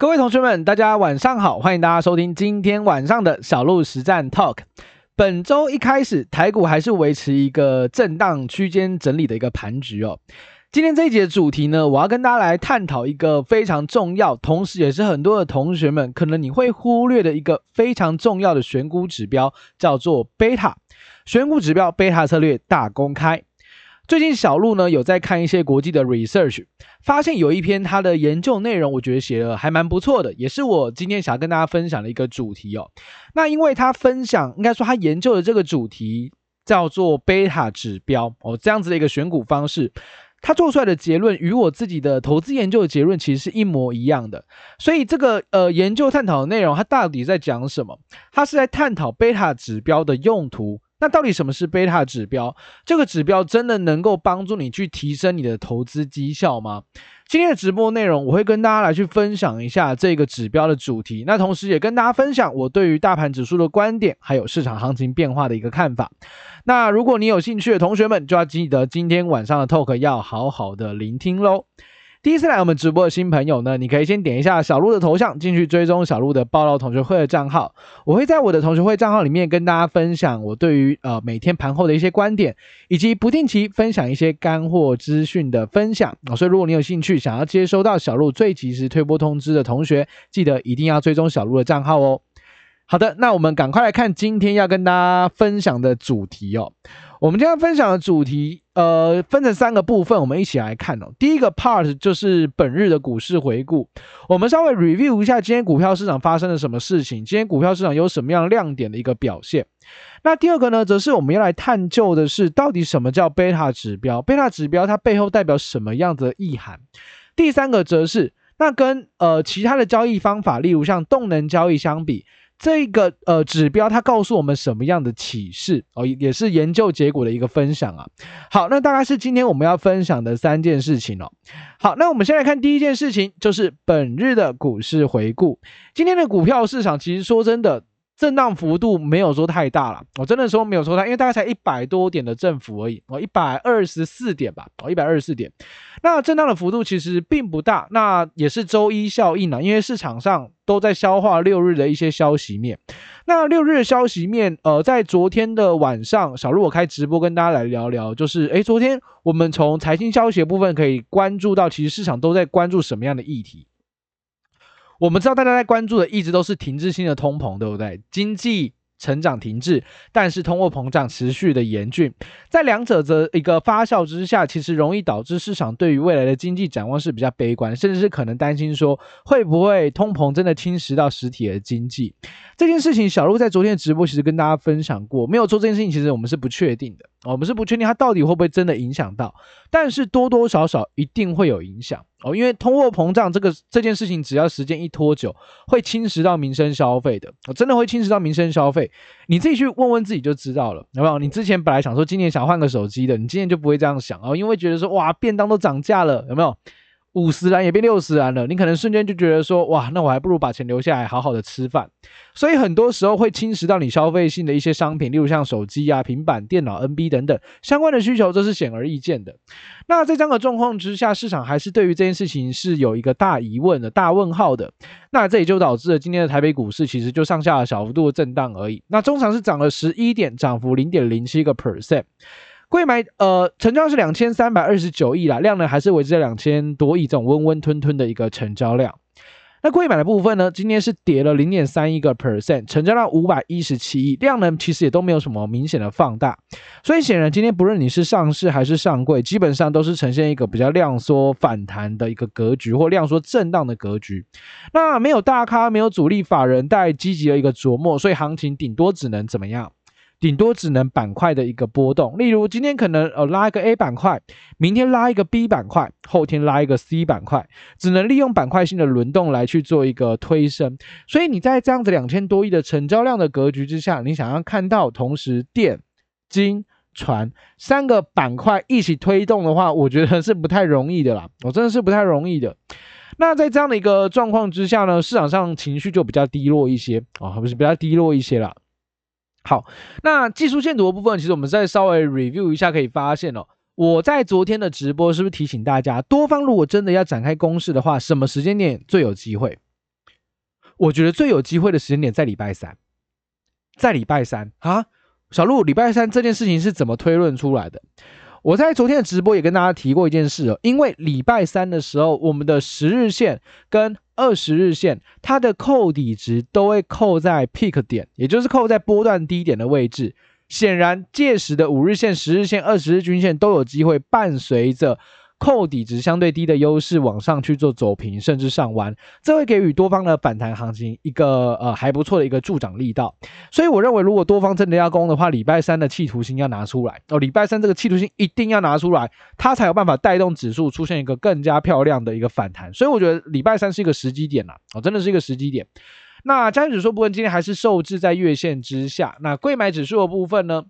各位同学们，大家晚上好，欢迎大家收听今天晚上的小鹿实战 Talk。本周一开始，台股还是维持一个震荡区间整理的一个盘局哦。今天这一节的主题呢，我要跟大家来探讨一个非常重要，同时也是很多的同学们可能你会忽略的一个非常重要的选股指标，叫做贝塔。选股指标贝塔策略大公开。最近小鹿呢有在看一些国际的 research，发现有一篇他的研究内容，我觉得写的还蛮不错的，也是我今天想要跟大家分享的一个主题哦。那因为他分享，应该说他研究的这个主题叫做贝塔指标哦，这样子的一个选股方式，他做出来的结论与我自己的投资研究的结论其实是一模一样的。所以这个呃研究探讨的内容，它到底在讲什么？它是在探讨贝塔指标的用途。那到底什么是贝塔指标？这个指标真的能够帮助你去提升你的投资绩效吗？今天的直播内容，我会跟大家来去分享一下这个指标的主题，那同时也跟大家分享我对于大盘指数的观点，还有市场行情变化的一个看法。那如果你有兴趣的同学们，就要记得今天晚上的 talk 要好好的聆听喽。第一次来我们直播的新朋友呢，你可以先点一下小鹿的头像，进去追踪小鹿的报道同学会的账号。我会在我的同学会账号里面跟大家分享我对于呃每天盘后的一些观点，以及不定期分享一些干货资讯的分享。所以如果你有兴趣想要接收到小鹿最及时推播通知的同学，记得一定要追踪小鹿的账号哦。好的，那我们赶快来看今天要跟大家分享的主题哦。我们今天要分享的主题，呃，分成三个部分，我们一起来看哦。第一个 part 就是本日的股市回顾，我们稍微 review 一下今天股票市场发生了什么事情，今天股票市场有什么样亮点的一个表现。那第二个呢，则是我们要来探究的是，到底什么叫贝塔指标？贝塔指标它背后代表什么样子的意涵？第三个则是，那跟呃其他的交易方法，例如像动能交易相比。这个呃指标它告诉我们什么样的启示哦，也是研究结果的一个分享啊。好，那大概是今天我们要分享的三件事情哦。好，那我们先来看第一件事情，就是本日的股市回顾。今天的股票市场其实说真的。震荡幅度没有说太大了，我真的说没有说太，因为大概才一百多点的振幅而已，哦，一百二十四点吧，哦，一百二十四点，那震荡的幅度其实并不大，那也是周一效应啊，因为市场上都在消化六日的一些消息面，那六日的消息面，呃，在昨天的晚上，小鹿我开直播跟大家来聊聊，就是，诶，昨天我们从财经消息的部分可以关注到，其实市场都在关注什么样的议题。我们知道大家在关注的一直都是停滞性的通膨，对不对？经济成长停滞，但是通货膨胀持续的严峻，在两者的一个发酵之下，其实容易导致市场对于未来的经济展望是比较悲观，甚至是可能担心说会不会通膨真的侵蚀到实体的经济。这件事情，小鹿在昨天的直播其实跟大家分享过，没有做这件事情，其实我们是不确定的，我们是不确定它到底会不会真的影响到，但是多多少少一定会有影响。哦，因为通货膨胀这个这件事情，只要时间一拖久，会侵蚀到民生消费的，真的会侵蚀到民生消费。你自己去问问自己就知道了，有没有？你之前本来想说今年想换个手机的，你今年就不会这样想哦，因为觉得说哇，便当都涨价了，有没有？五十岚也变六十岚了，你可能瞬间就觉得说，哇，那我还不如把钱留下来，好好的吃饭。所以很多时候会侵蚀到你消费性的一些商品，例如像手机啊、平板电脑、NB 等等相关的需求，这是显而易见的。那在这样的状况之下，市场还是对于这件事情是有一个大疑问的、大问号的。那这也就导致了今天的台北股市其实就上下小幅度的震荡而已。那中长是涨了十一点，涨幅零点零七个 percent。柜买呃，成交是两千三百二十九亿啦，量呢还是维持在两千多亿这种温温吞吞的一个成交量。那柜买的部分呢，今天是跌了零点三一个 percent，成交量五百一十七亿，量呢其实也都没有什么明显的放大。所以显然今天不论你是上市还是上柜，基本上都是呈现一个比较量缩反弹的一个格局，或量缩震荡的格局。那没有大咖，没有主力法人带积极的一个琢磨，所以行情顶多只能怎么样？顶多只能板块的一个波动，例如今天可能呃拉一个 A 板块，明天拉一个 B 板块，后天拉一个 C 板块，只能利用板块性的轮动来去做一个推升。所以你在这样子两千多亿的成交量的格局之下，你想要看到同时电、金、船三个板块一起推动的话，我觉得是不太容易的啦，我真的是不太容易的。那在这样的一个状况之下呢，市场上情绪就比较低落一些啊，不是比较低落一些啦。好，那技术线图的部分，其实我们再稍微 review 一下，可以发现哦，我在昨天的直播是不是提醒大家，多方如果真的要展开攻势的话，什么时间点最有机会？我觉得最有机会的时间点在礼拜三，在礼拜三啊，小路，礼拜三这件事情是怎么推论出来的？我在昨天的直播也跟大家提过一件事哦，因为礼拜三的时候，我们的十日线跟二十日线，它的扣底值都会扣在 peak 点，也就是扣在波段低点的位置。显然，届时的五日线、十日线、二十日均线都有机会伴随着。扣底值相对低的优势往上去做走平，甚至上弯，这会给予多方的反弹行情一个呃还不错的一个助涨力道。所以我认为，如果多方真的要攻的话，礼拜三的企图心要拿出来哦，礼拜三这个企图心一定要拿出来，它才有办法带动指数出现一个更加漂亮的一个反弹。所以我觉得礼拜三是一个时机点呐，哦，真的是一个时机点。那加指数部分今天还是受制在月线之下。那贵买指数的部分呢？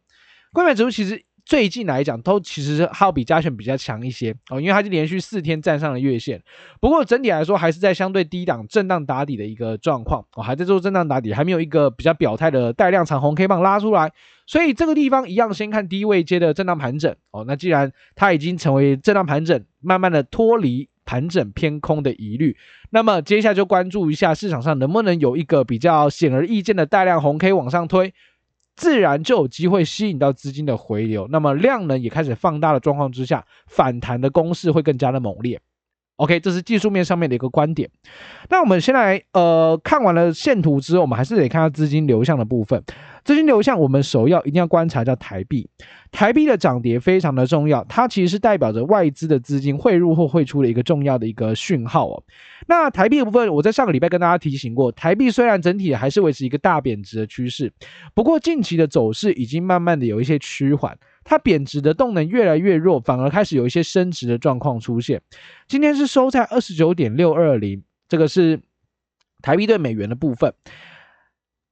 贵买指数其实。最近来讲，都其实还有比加权比较强一些哦，因为它是连续四天站上了月线。不过整体来说，还是在相对低档震荡打底的一个状况哦，还在做震荡打底，还没有一个比较表态的带量长红 K 棒拉出来。所以这个地方一样，先看低位接的震荡盘整哦。那既然它已经成为震荡盘整，慢慢的脱离盘整偏空的疑虑，那么接下来就关注一下市场上能不能有一个比较显而易见的带量红 K 往上推。自然就有机会吸引到资金的回流，那么量能也开始放大的状况之下，反弹的攻势会更加的猛烈。OK，这是技术面上面的一个观点。那我们先来呃看完了线图之后，我们还是得看下资金流向的部分。资金流向，我们首要一定要观察叫台币。台币的涨跌非常的重要，它其实是代表着外资的资金汇入或汇出的一个重要的一个讯号哦。那台币的部分，我在上个礼拜跟大家提醒过，台币虽然整体还是维持一个大贬值的趋势，不过近期的走势已经慢慢的有一些趋缓，它贬值的动能越来越弱，反而开始有一些升值的状况出现。今天是收在二十九点六二零，这个是台币对美元的部分。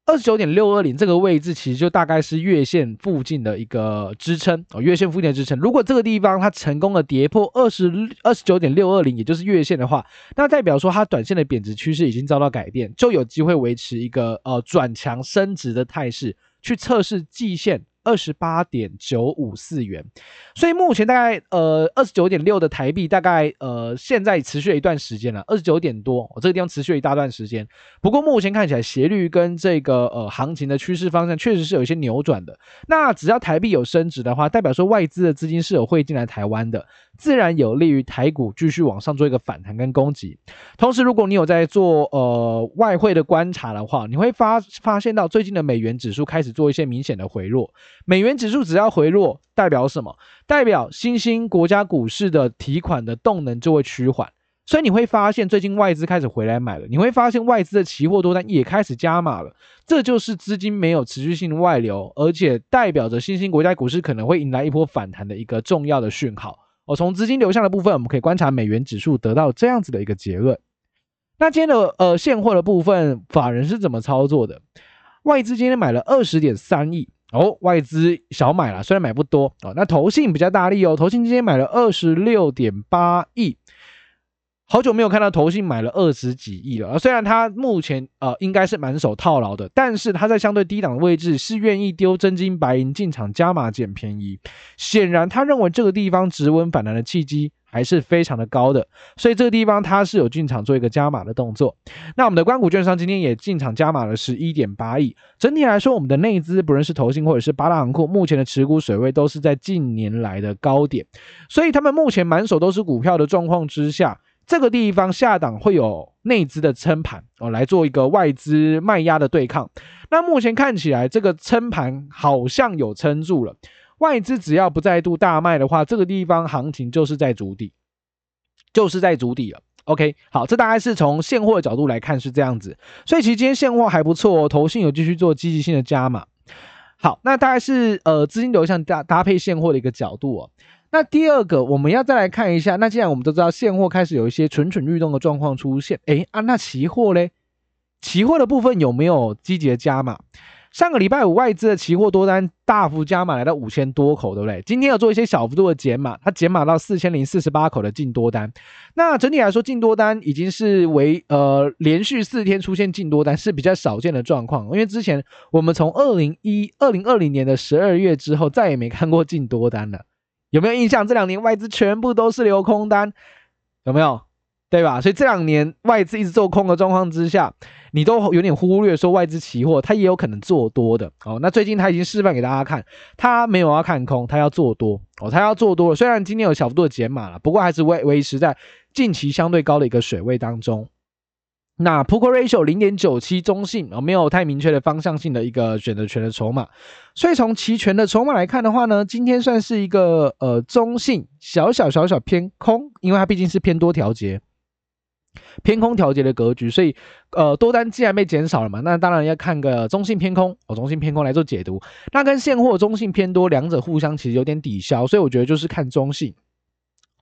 二十九点六二零这个位置，其实就大概是月线附近的一个支撑哦，月线附近的支撑。如果这个地方它成功的跌破二十二十九点六二零，也就是月线的话，那代表说它短线的贬值趋势已经遭到改变，就有机会维持一个呃转强升值的态势，去测试季线。二十八点九五四元，所以目前大概呃二十九点六的台币，大概呃现在持续了一段时间了，二十九点多，我这个地方持续了一大段时间。不过目前看起来斜率跟这个呃行情的趋势方向确实是有一些扭转的。那只要台币有升值的话，代表说外资的资金是有汇进来台湾的，自然有利于台股继续往上做一个反弹跟攻击。同时，如果你有在做呃外汇的观察的话，你会发发现到最近的美元指数开始做一些明显的回落。美元指数只要回落，代表什么？代表新兴国家股市的提款的动能就会趋缓，所以你会发现最近外资开始回来买了，你会发现外资的期货多单也开始加码了，这就是资金没有持续性的外流，而且代表着新兴国家股市可能会迎来一波反弹的一个重要的讯号。我从资金流向的部分，我们可以观察美元指数得到这样子的一个结论。那今天的呃现货的部分，法人是怎么操作的？外资今天买了二十点三亿。哦，外资小买了，虽然买不多哦。那投信比较大力哦，投信今天买了二十六点八亿，好久没有看到投信买了二十几亿了。虽然他目前呃应该是满手套牢的，但是他在相对低档的位置是愿意丢真金白银进场加码捡便宜，显然他认为这个地方直稳反弹的契机。还是非常的高的，所以这个地方它是有进场做一个加码的动作。那我们的关谷券商今天也进场加码了十一点八亿。整体来说，我们的内资不论是投信或者是八大行库，目前的持股水位都是在近年来的高点，所以他们目前满手都是股票的状况之下，这个地方下档会有内资的撑盘哦，来做一个外资卖压的对抗。那目前看起来，这个撑盘好像有撑住了。外资只要不再度大卖的话，这个地方行情就是在筑底，就是在筑底了。OK，好，这大概是从现货的角度来看是这样子，所以其实今天现货还不错哦，投信有继续做积极性的加码。好，那大概是呃资金流向搭搭配现货的一个角度哦。那第二个我们要再来看一下，那既然我们都知道现货开始有一些蠢蠢欲动的状况出现，诶啊，那期货嘞？期货的部分有没有积极的加码？上个礼拜五，外资的期货多单大幅加码，来到五千多口，对不对？今天有做一些小幅度的减码，它减码到四千零四十八口的净多单。那整体来说，净多单已经是为呃连续四天出现净多单是比较少见的状况，因为之前我们从二零一二零二零年的十二月之后，再也没看过净多单了。有没有印象？这两年外资全部都是留空单，有没有？对吧？所以这两年外资一直做空的状况之下。你都有点忽略说外资期货它也有可能做多的哦。那最近它已经示范给大家看，它没有要看空，它要做多哦，它要做多。虽然今天有小幅度的减码了，不过还是维维持在近期相对高的一个水位当中。那 Put Call Ratio 零点九七中性啊，没有太明确的方向性的一个选择权的筹码，所以从期权的筹码来看的话呢，今天算是一个呃中性小小小小偏空，因为它毕竟是偏多调节、偏空调节的格局，所以呃多单既然被减少了嘛，那当然要看个中性偏空哦，中性偏空来做解读，那跟现货中性偏多两者互相其实有点抵消，所以我觉得就是看中性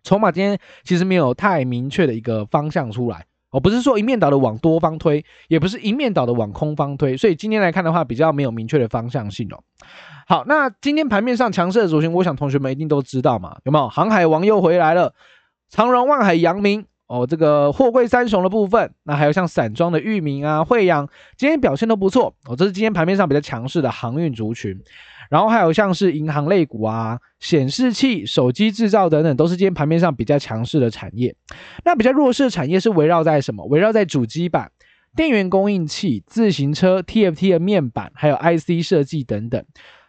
筹码今天其实没有太明确的一个方向出来。我不是说一面倒的往多方推，也不是一面倒的往空方推，所以今天来看的话，比较没有明确的方向性哦。好，那今天盘面上强势的族群，我想同学们一定都知道嘛，有没有？航海王又回来了，长荣、万海、扬明哦，这个货柜三雄的部分，那还有像散装的裕民啊、惠阳，今天表现都不错哦，这是今天盘面上比较强势的航运族群。然后还有像是银行类股啊、显示器、手机制造等等，都是今天盘面上比较强势的产业。那比较弱势的产业是围绕在什么？围绕在主机板、电源供应器、自行车 TFT 的面板，还有 IC 设计等等。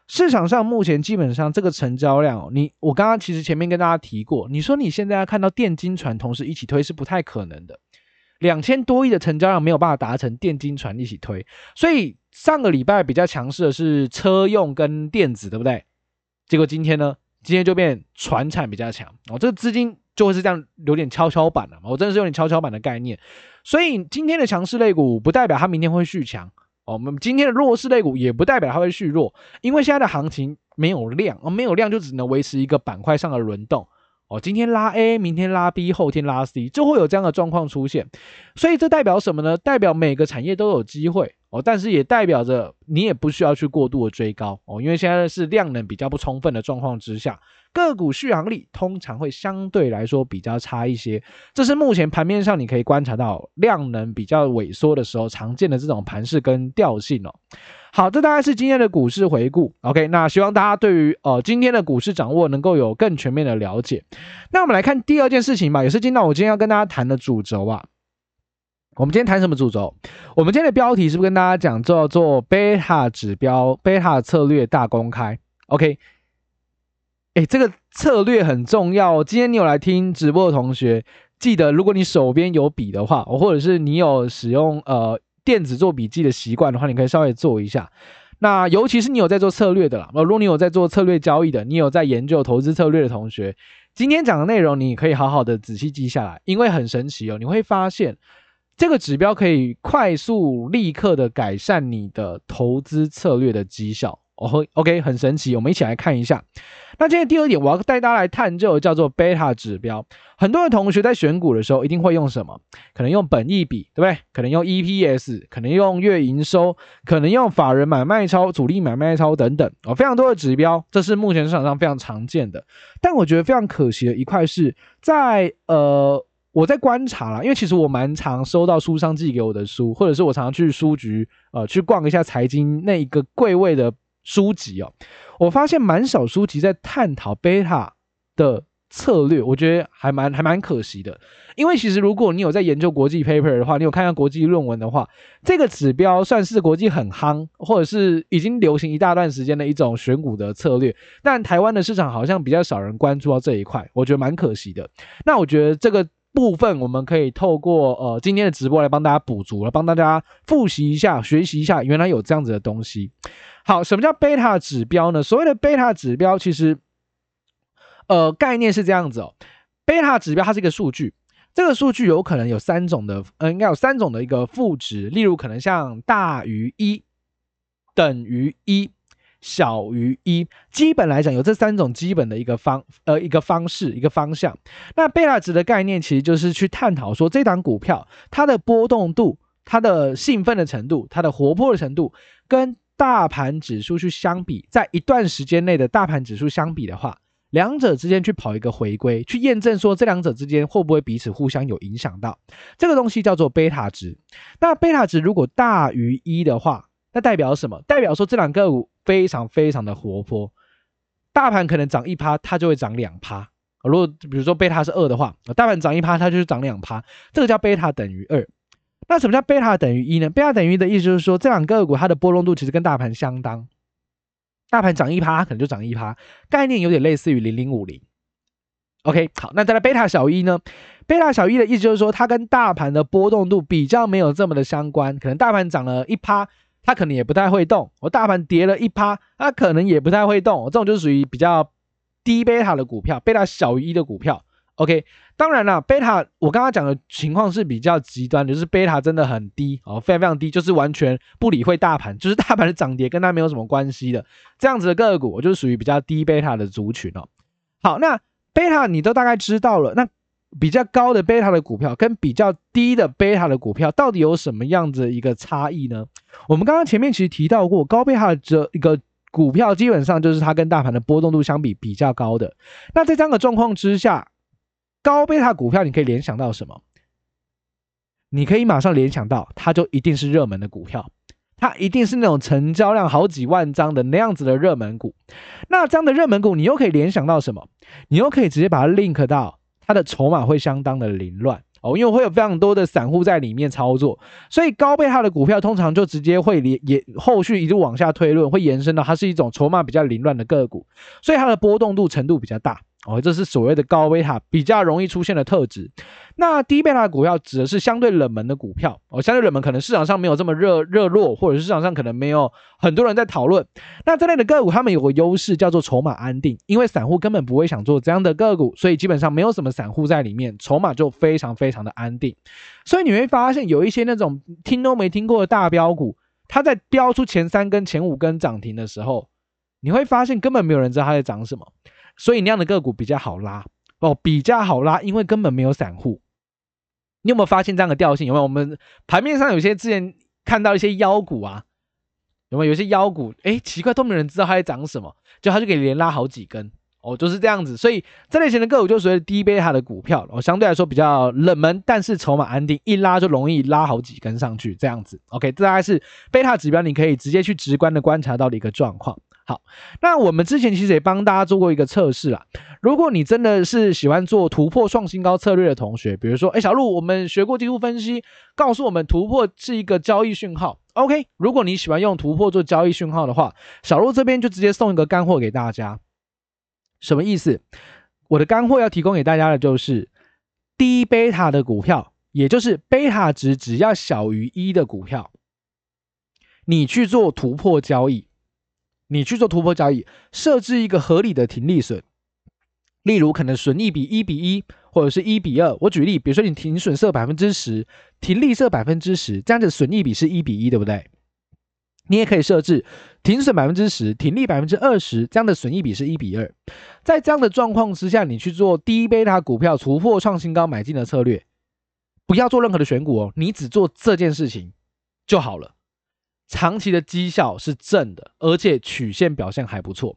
市场上目前基本上这个成交量，你我刚刚其实前面跟大家提过，你说你现在要看到电金传同时一起推是不太可能的。两千多亿的成交量没有办法达成电金传一起推，所以上个礼拜比较强势的是车用跟电子，对不对？结果今天呢，今天就变传产比较强哦，这个资金就会是这样有点跷跷板了嘛，我真的是有点跷跷板的概念，所以今天的强势类股不代表它明天会续强哦，我们今天的弱势类股也不代表它会续弱，因为现在的行情没有量哦，没有量就只能维持一个板块上的轮动。哦，今天拉 A，明天拉 B，后天拉 C，就会有这样的状况出现。所以这代表什么呢？代表每个产业都有机会哦，但是也代表着你也不需要去过度的追高哦，因为现在是量能比较不充分的状况之下，个股续航力通常会相对来说比较差一些。这是目前盘面上你可以观察到量能比较萎缩的时候常见的这种盘势跟调性哦。好，这大概是今天的股市回顾。OK，那希望大家对于呃今天的股市掌握能够有更全面的了解。那我们来看第二件事情吧，也是今天我今天要跟大家谈的主轴啊。我们今天谈什么主轴？我们今天的标题是不是跟大家讲叫做贝塔指标、贝塔策略大公开？OK，哎，这个策略很重要。今天你有来听直播的同学，记得如果你手边有笔的话，或者是你有使用呃。电子做笔记的习惯的话，你可以稍微做一下。那尤其是你有在做策略的啦，如果你有在做策略交易的，你有在研究投资策略的同学，今天讲的内容你可以好好的仔细记下来，因为很神奇哦。你会发现这个指标可以快速立刻的改善你的投资策略的绩效。哦，OK，很神奇，我们一起来看一下。那今天第二点，我要带大家来探究叫做贝塔指标。很多的同学在选股的时候，一定会用什么？可能用本益比，对不对？可能用 EPS，可能用月营收，可能用法人买卖超、主力买卖超等等哦，非常多的指标，这是目前市场上非常常见的。但我觉得非常可惜的一块是在呃，我在观察啦，因为其实我蛮常收到书商寄给我的书，或者是我常常去书局呃去逛一下财经那一个柜位的。书籍哦，我发现蛮少书籍在探讨贝塔的策略，我觉得还蛮还蛮可惜的。因为其实如果你有在研究国际 paper 的话，你有看到国际论文的话，这个指标算是国际很夯，或者是已经流行一大段时间的一种选股的策略。但台湾的市场好像比较少人关注到这一块，我觉得蛮可惜的。那我觉得这个部分我们可以透过呃今天的直播来帮大家补足了，帮大家复习一下、学习一下，原来有这样子的东西。好，什么叫贝塔指标呢？所谓的贝塔指标，其实，呃，概念是这样子哦。贝塔指标它是一个数据，这个数据有可能有三种的，呃，应该有三种的一个负值，例如可能像大于一、等于一、小于一。基本来讲，有这三种基本的一个方，呃，一个方式，一个方向。那贝塔值的概念，其实就是去探讨说，这档股票它的波动度、它的兴奋的程度、它的活泼的程度跟大盘指数去相比，在一段时间内的大盘指数相比的话，两者之间去跑一个回归，去验证说这两者之间会不会彼此互相有影响到，这个东西叫做贝塔值。那贝塔值如果大于一的话，那代表什么？代表说这两个股非常非常的活泼，大盘可能涨一趴，它就会涨两趴。如果比如说贝塔是二的话，大盘涨一趴，它就是涨两趴，这个叫贝塔等于二。那什么叫贝塔等于一呢？贝塔等于一的意思就是说，这两个股它的波动度其实跟大盘相当，大盘涨一趴，它可能就涨一趴，概念有点类似于零零五零。OK，好，那再来贝塔小一呢？贝塔小一的意思就是说，它跟大盘的波动度比较没有这么的相关，可能大盘涨了一趴，它可能也不太会动；我大盘跌了一趴，它可能也不太会动。这种就属于比较低贝塔的股票，贝塔小于一的股票。OK，当然了，贝塔我刚刚讲的情况是比较极端的，就是贝塔真的很低哦，非常非常低，就是完全不理会大盘，就是大盘的涨跌跟它没有什么关系的这样子的个股，我就是属于比较低贝塔的族群哦。好，那贝塔你都大概知道了，那比较高的贝塔的股票跟比较低的贝塔的股票到底有什么样子一个差异呢？我们刚刚前面其实提到过，高贝塔这一个股票基本上就是它跟大盘的波动度相比比较高的。那在这样的状况之下，高贝塔股票，你可以联想到什么？你可以马上联想到，它就一定是热门的股票，它一定是那种成交量好几万张的那样子的热门股。那这样的热门股，你又可以联想到什么？你又可以直接把它 link 到它的筹码会相当的凌乱哦，因为会有非常多的散户在里面操作，所以高贝塔的股票通常就直接会连也后续一路往下推论，会延伸到它是一种筹码比较凌乱的个股，所以它的波动度程度比较大。哦，这是所谓的高贝塔比较容易出现的特质。那低贝塔股票指的是相对冷门的股票哦，相对冷门可能市场上没有这么热热络，或者是市场上可能没有很多人在讨论。那这类的个股，他们有个优势叫做筹码安定，因为散户根本不会想做这样的个股，所以基本上没有什么散户在里面，筹码就非常非常的安定。所以你会发现有一些那种听都没听过的大标股，它在飙出前三根、前五根涨停的时候，你会发现根本没有人知道它在涨什么。所以那样的个股比较好拉哦，比较好拉，因为根本没有散户。你有没有发现这样的调性？有没有？我们盘面上有些之前看到一些妖股啊，有没有？有些妖股，哎，奇怪，都没人知道它在涨什么，就它就可以连拉好几根哦，就是这样子。所以这类型的个股就属于低贝塔的股票哦，相对来说比较冷门，但是筹码安定，一拉就容易拉好几根上去，这样子。OK，这大概是贝塔指标，你可以直接去直观的观察到的一个状况。好，那我们之前其实也帮大家做过一个测试啦。如果你真的是喜欢做突破创新高策略的同学，比如说，哎，小路，我们学过技术分析，告诉我们突破是一个交易讯号。OK，如果你喜欢用突破做交易讯号的话，小路这边就直接送一个干货给大家。什么意思？我的干货要提供给大家的就是低贝塔的股票，也就是贝塔值只要小于一的股票，你去做突破交易。你去做突破交易，设置一个合理的停利损，例如可能损益比一比一，或者是一比二。我举例，比如说你停损设百分之十，停利设百分之十，这样子损益比是一比一，对不对？你也可以设置停损百分之十，停利百分之二十，这样的损益比是一比二。在这样的状况之下，你去做低贝塔股票突破创新高买进的策略，不要做任何的选股哦，你只做这件事情就好了。长期的绩效是正的，而且曲线表现还不错。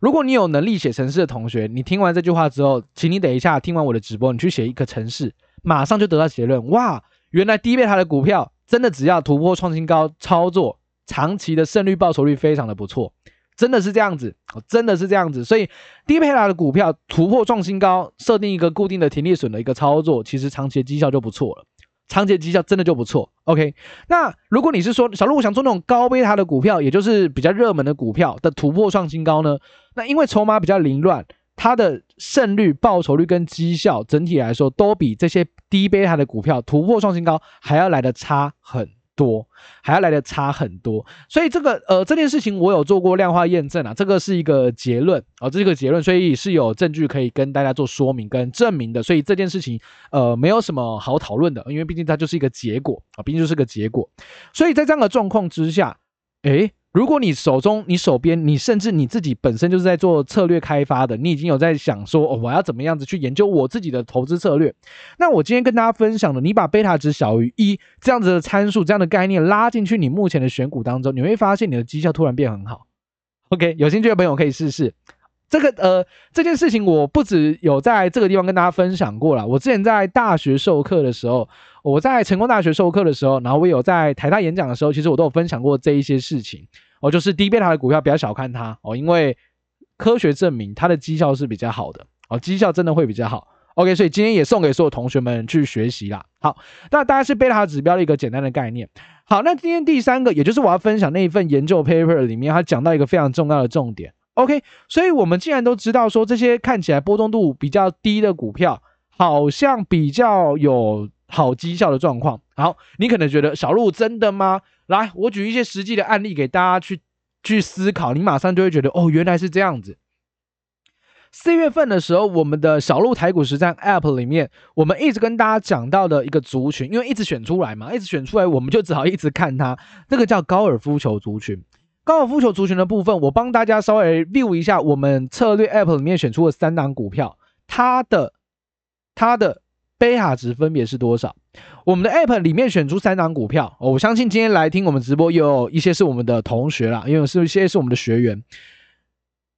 如果你有能力写程式的同学，你听完这句话之后，请你等一下听完我的直播，你去写一个程式，马上就得到结论。哇，原来低贝塔的股票真的只要突破创新高操作，长期的胜率报酬率非常的不错，真的是这样子，真的是这样子。所以低贝塔的股票突破创新高，设定一个固定的停利损的一个操作，其实长期的绩效就不错了。长期绩效真的就不错，OK。那如果你是说小鹿，我想做那种高贝塔的股票，也就是比较热门的股票的突破创新高呢？那因为筹码比较凌乱，它的胜率、报酬率跟绩效整体来说都比这些低贝塔的股票突破创新高还要来的差很多，还要来的差很多，所以这个呃这件事情我有做过量化验证啊，这个是一个结论啊，这是一个结论，所以是有证据可以跟大家做说明跟证明的，所以这件事情呃没有什么好讨论的，因为毕竟它就是一个结果啊，毕竟就是个结果，所以在这样的状况之下，诶。如果你手中、你手边、你甚至你自己本身就是在做策略开发的，你已经有在想说，哦，我要怎么样子去研究我自己的投资策略。那我今天跟大家分享的，你把贝塔值小于一这样子的参数、这样的概念拉进去你目前的选股当中，你会发现你的绩效突然变很好。OK，有兴趣的朋友可以试试。这个呃，这件事情我不止有在这个地方跟大家分享过了。我之前在大学授课的时候，我在成功大学授课的时候，然后我有在台大演讲的时候，其实我都有分享过这一些事情。哦，就是低贝塔的股票不要小看它哦，因为科学证明它的绩效是比较好的哦，绩效真的会比较好。OK，所以今天也送给所有同学们去学习啦。好，那大概是贝塔指标的一个简单的概念。好，那今天第三个，也就是我要分享那一份研究 paper 里面，它讲到一个非常重要的重点。OK，所以我们既然都知道说这些看起来波动度比较低的股票，好像比较有好绩效的状况。好，你可能觉得小鹿真的吗？来，我举一些实际的案例给大家去去思考，你马上就会觉得哦，原来是这样子。四月份的时候，我们的小鹿台股实战 App 里面，我们一直跟大家讲到的一个族群，因为一直选出来嘛，一直选出来，我们就只好一直看它。这个叫高尔夫球族群。高尔夫球族群的部分，我帮大家稍微 view 一下我们策略 App 里面选出的三档股票，它的它的贝塔值分别是多少？我们的 App 里面选出三档股票，我相信今天来听我们直播有一些是我们的同学啦，因为是一些是我们的学员。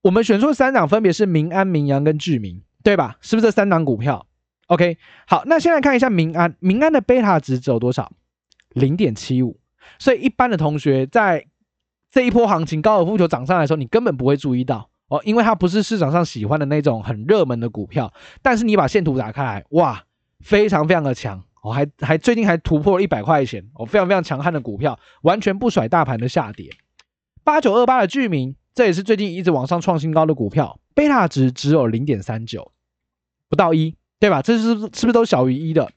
我们选出三档分别是民安、民阳跟智明，对吧？是不是这三档股票？OK，好，那先来看一下民安，民安的贝塔值只有多少？零点七五。所以一般的同学在这一波行情高尔夫球涨上来的时候，你根本不会注意到哦，因为它不是市场上喜欢的那种很热门的股票。但是你把线图打开来，哇，非常非常的强哦，还还最近还突破了一百块钱哦，非常非常强悍的股票，完全不甩大盘的下跌。八九二八的智明。这也是最近一直往上创新高的股票，贝塔值只有零点三九，不到一，对吧？这是是不是都小于一的？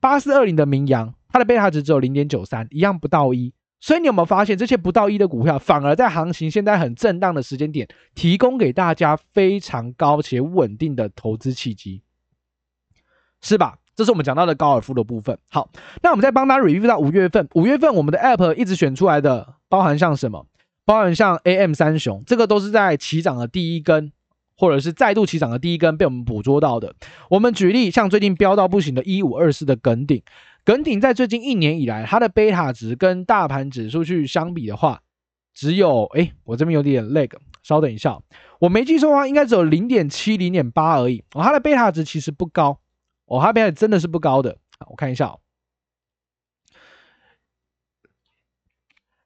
八四二零的明扬，它的贝塔值只有零点九三，一样不到一。所以你有没有发现，这些不到一的股票，反而在行情现在很震荡的时间点，提供给大家非常高且稳定的投资契机，是吧？这是我们讲到的高尔夫的部分。好，那我们再帮大家 review 到五月份，五月份我们的 app 一直选出来的，包含像什么？包含像 AM 三雄，这个都是在起涨的第一根，或者是再度起涨的第一根被我们捕捉到的。我们举例，像最近飙到不行的一五二四的耿鼎，耿鼎在最近一年以来，它的贝塔值跟大盘指数去相比的话，只有哎，我这边有点 lag，稍等一下，我没记错的话，应该只有零点七、零点八而已。哦，它的贝塔值其实不高，哦，它贝塔真的是不高的。我看一下哦。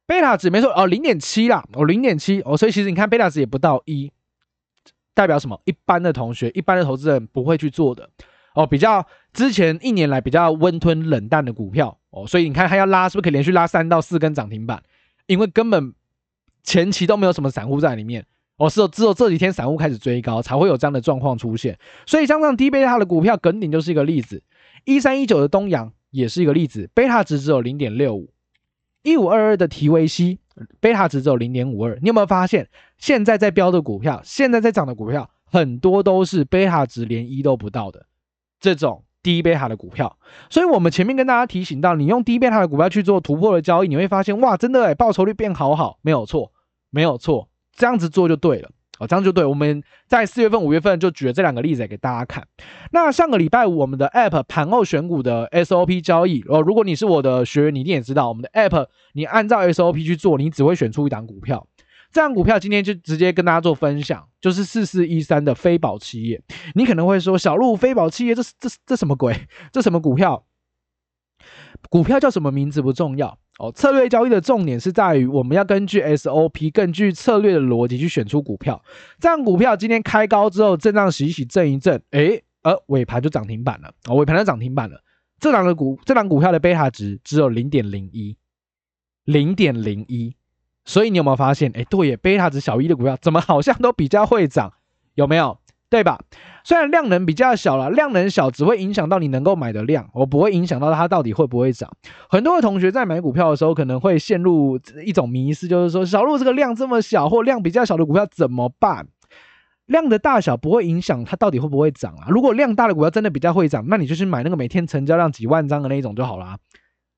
贝塔值没错哦，零点七啦，哦，零点七哦，所以其实你看贝塔值也不到一，代表什么？一般的同学，一般的投资人不会去做的哦，比较之前一年来比较温吞冷淡的股票哦，所以你看它要拉，是不是可以连续拉三到四根涨停板？因为根本前期都没有什么散户在里面哦，是只有这几天散户开始追高，才会有这样的状况出现。所以像这样低贝塔的股票，耿鼎就是一个例子，一三一九的东阳也是一个例子，贝塔值只有零点六五。一五二二的提维西，贝塔值只有零点五二。你有没有发现，现在在标的股票，现在在涨的股票，很多都是贝塔值连一都不到的这种低贝塔的股票。所以，我们前面跟大家提醒到，你用低贝塔的股票去做突破的交易，你会发现，哇，真的诶，报酬率变好好，没有错，没有错，这样子做就对了。哦，这样就对。我们在四月份、五月份就举了这两个例子给大家看。那上个礼拜五，我们的 App 盘后选股的 SOP 交易哦，如果你是我的学员，你一定也知道，我们的 App 你按照 SOP 去做，你只会选出一档股票。这样股票今天就直接跟大家做分享，就是四四一三的飞宝企业。你可能会说，小路飞宝企业这这这什么鬼？这什么股票？股票叫什么名字不重要。哦，策略交易的重点是在于我们要根据 SOP，根据策略的逻辑去选出股票。这样股票今天开高之后震荡洗洗震一震，诶，呃尾盘就涨停板了。哦，尾盘就涨停板了。这档的股，这档股票的贝塔值只有零点零一，零点零一。所以你有没有发现？诶，对耶，贝塔值小一的股票怎么好像都比较会涨？有没有？对吧？虽然量能比较小了，量能小只会影响到你能够买的量，我不会影响到它到底会不会涨。很多的同学在买股票的时候，可能会陷入一种迷思，就是说小路这个量这么小，或量比较小的股票怎么办？量的大小不会影响它到底会不会涨啊。如果量大的股票真的比较会涨，那你就去买那个每天成交量几万张的那种就好了。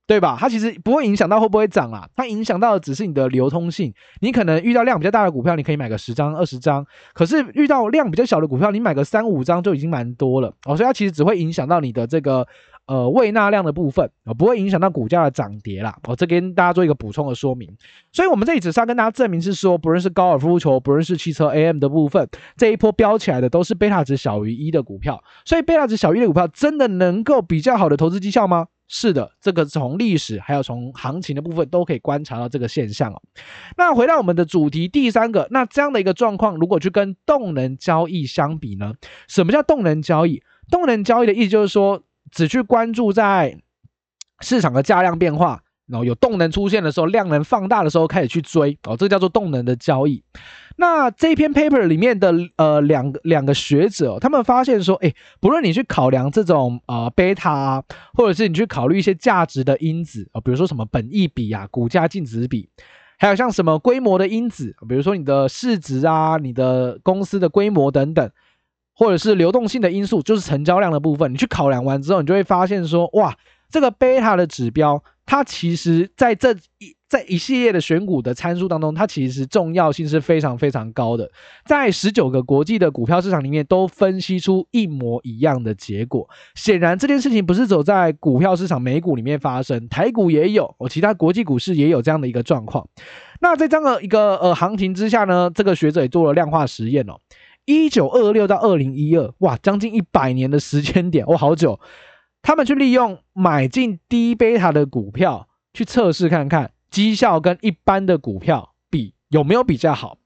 对吧？它其实不会影响到会不会涨啊，它影响到的只是你的流通性。你可能遇到量比较大的股票，你可以买个十张、二十张；可是遇到量比较小的股票，你买个三五张就已经蛮多了哦。所以它其实只会影响到你的这个呃未纳量的部分哦，不会影响到股价的涨跌啦。哦，这跟大家做一个补充的说明。所以我们这里只是要跟大家证明是说，不论是高尔夫球，不论是汽车 AM 的部分，这一波飙起来的都是贝塔值小于一的股票。所以贝塔值小于一的股票真的能够比较好的投资绩效吗？是的，这个从历史还有从行情的部分都可以观察到这个现象哦。那回到我们的主题，第三个，那这样的一个状况，如果去跟动能交易相比呢？什么叫动能交易？动能交易的意思就是说，只去关注在市场的价量变化，然后有动能出现的时候，量能放大的时候开始去追哦，这叫做动能的交易。那这篇 paper 里面的呃两个两个学者，他们发现说，诶，不论你去考量这种呃贝塔啊，或者是你去考虑一些价值的因子啊，比如说什么本益比啊、股价净值比，还有像什么规模的因子，比如说你的市值啊、你的公司的规模等等，或者是流动性的因素，就是成交量的部分，你去考量完之后，你就会发现说，哇，这个贝塔的指标。它其实在这一在一系列的选股的参数当中，它其实重要性是非常非常高的。在十九个国际的股票市场里面，都分析出一模一样的结果。显然，这件事情不是走在股票市场美股里面发生，台股也有，哦，其他国际股市也有这样的一个状况。那在这样的一个呃行情之下呢，这个学者也做了量化实验哦，一九二六到二零一二，哇，将近一百年的时间点，哇，好久。他们去利用买进低贝塔的股票去测试看看绩效跟一般的股票比有没有比较好，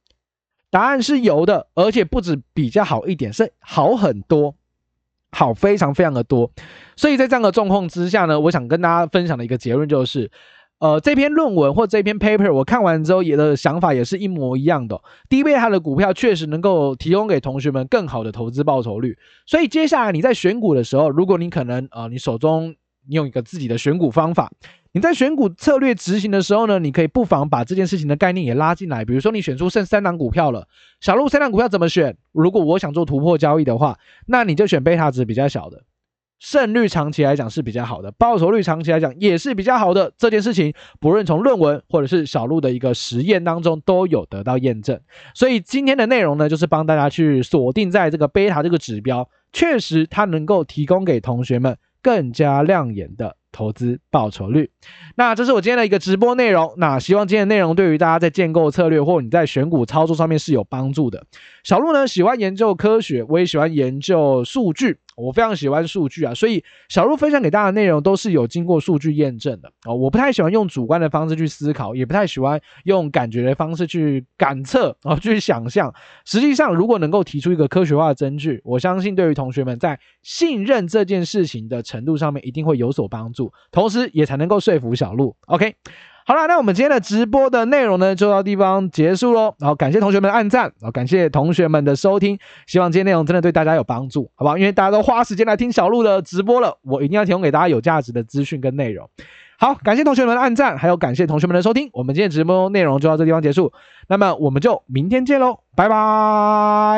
答案是有的，而且不止比较好一点，是好很多，好非常非常的多。所以在这样的状况之下呢，我想跟大家分享的一个结论就是。呃，这篇论文或这篇 paper 我看完之后，也的想法也是一模一样的。低贝塔的股票确实能够提供给同学们更好的投资报酬率。所以接下来你在选股的时候，如果你可能呃，你手中你有一个自己的选股方法，你在选股策略执行的时候呢，你可以不妨把这件事情的概念也拉进来。比如说你选出剩三档股票了，小路三档股票怎么选？如果我想做突破交易的话，那你就选贝塔值比较小的。胜率长期来讲是比较好的，报酬率长期来讲也是比较好的。这件事情不论从论文或者是小鹿的一个实验当中都有得到验证。所以今天的内容呢，就是帮大家去锁定在这个贝塔这个指标，确实它能够提供给同学们更加亮眼的投资报酬率。那这是我今天的一个直播内容。那希望今天的内容对于大家在建构策略或你在选股操作上面是有帮助的。小鹿呢喜欢研究科学，我也喜欢研究数据。我非常喜欢数据啊，所以小鹿分享给大家的内容都是有经过数据验证的啊。我不太喜欢用主观的方式去思考，也不太喜欢用感觉的方式去感测啊，去想象。实际上，如果能够提出一个科学化的证据，我相信对于同学们在信任这件事情的程度上面一定会有所帮助，同时也才能够说服小鹿。OK。好了，那我们今天的直播的内容呢，就到地方结束喽。然后感谢同学们的按赞，然后感谢同学们的收听。希望今天内容真的对大家有帮助，好不好？因为大家都花时间来听小鹿的直播了，我一定要提供给大家有价值的资讯跟内容。好，感谢同学们的按赞，还有感谢同学们的收听。我们今天直播内容就到这地方结束，那么我们就明天见喽，拜拜。